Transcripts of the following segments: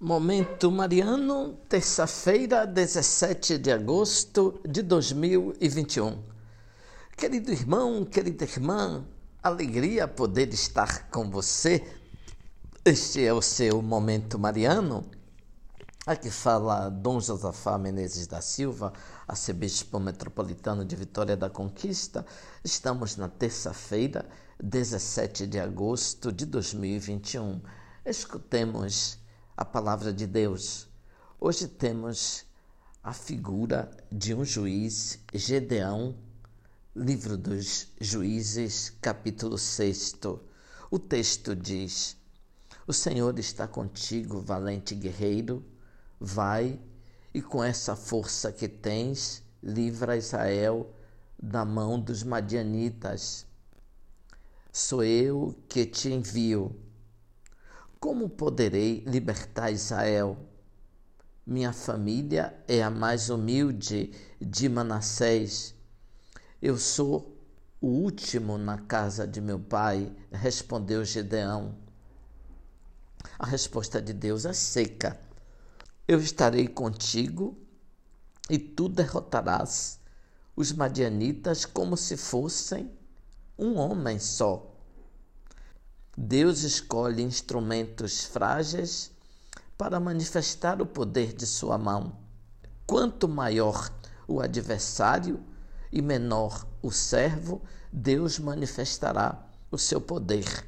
Momento Mariano, terça-feira, 17 de agosto de 2021. Querido irmão, querida irmã, alegria poder estar com você. Este é o seu Momento Mariano. Aqui fala Dom Josafá Menezes da Silva, arcebispo metropolitano de Vitória da Conquista. Estamos na terça-feira, 17 de agosto de 2021. Escutemos a palavra de Deus. Hoje temos a figura de um juiz, Gedeão, livro dos Juízes, capítulo 6. O texto diz: O Senhor está contigo, valente guerreiro, vai e com essa força que tens, livra Israel da mão dos madianitas. Sou eu que te envio como poderei libertar Israel? Minha família é a mais humilde de Manassés. Eu sou o último na casa de meu pai, respondeu Gedeão. A resposta de Deus é seca. Eu estarei contigo e tu derrotarás os madianitas como se fossem um homem só. Deus escolhe instrumentos frágeis para manifestar o poder de sua mão. Quanto maior o adversário e menor o servo, Deus manifestará o seu poder.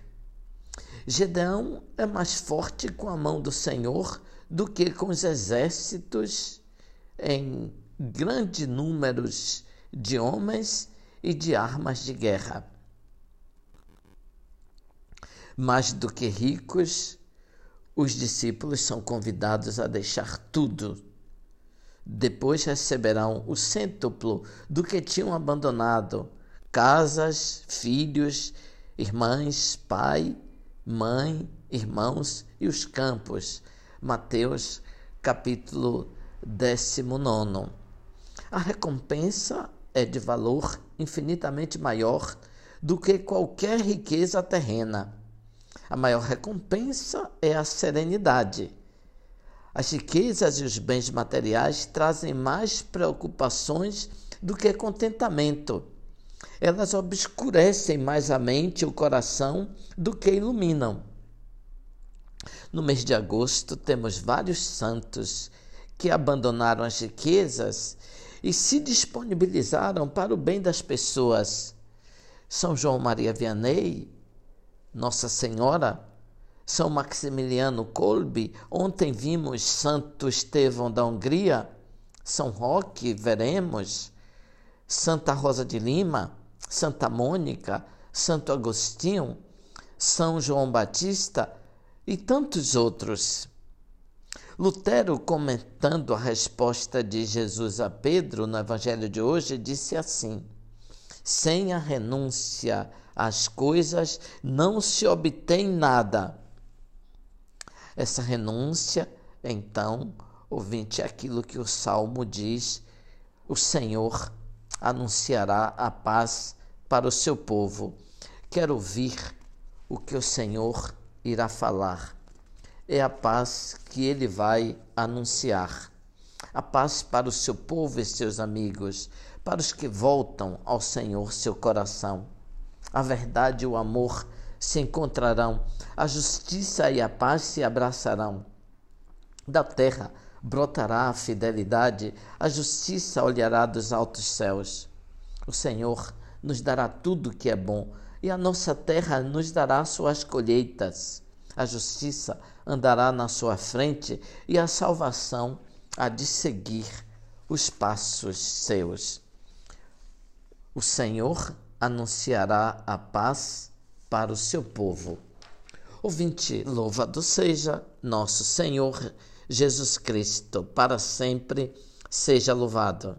Gedeão é mais forte com a mão do Senhor do que com os exércitos em grandes números de homens e de armas de guerra mais do que ricos, os discípulos são convidados a deixar tudo. Depois receberão o cêntuplo do que tinham abandonado: casas, filhos, irmãs, pai, mãe, irmãos e os campos. Mateus, capítulo 19. A recompensa é de valor infinitamente maior do que qualquer riqueza terrena. A maior recompensa é a serenidade. As riquezas e os bens materiais trazem mais preocupações do que contentamento. Elas obscurecem mais a mente e o coração do que iluminam. No mês de agosto, temos vários santos que abandonaram as riquezas e se disponibilizaram para o bem das pessoas. São João Maria Vianney nossa Senhora, São Maximiliano Kolbe, ontem vimos Santo Estevão da Hungria, São Roque, veremos, Santa Rosa de Lima, Santa Mônica, Santo Agostinho, São João Batista e tantos outros. Lutero, comentando a resposta de Jesus a Pedro no Evangelho de hoje, disse assim: sem a renúncia às coisas não se obtém nada. Essa renúncia, então, ouvinte, é aquilo que o salmo diz: o Senhor anunciará a paz para o seu povo. Quero ouvir o que o Senhor irá falar. É a paz que ele vai anunciar. A paz para o seu povo e seus amigos, para os que voltam ao Senhor seu coração. A verdade e o amor se encontrarão, a justiça e a paz se abraçarão. Da terra brotará a fidelidade, a justiça olhará dos altos céus. O Senhor nos dará tudo que é bom, e a nossa terra nos dará suas colheitas. A justiça andará na sua frente, e a salvação há de seguir os passos seus. O Senhor anunciará a paz para o seu povo. Ouvinte, louvado seja nosso Senhor Jesus Cristo, para sempre seja louvado.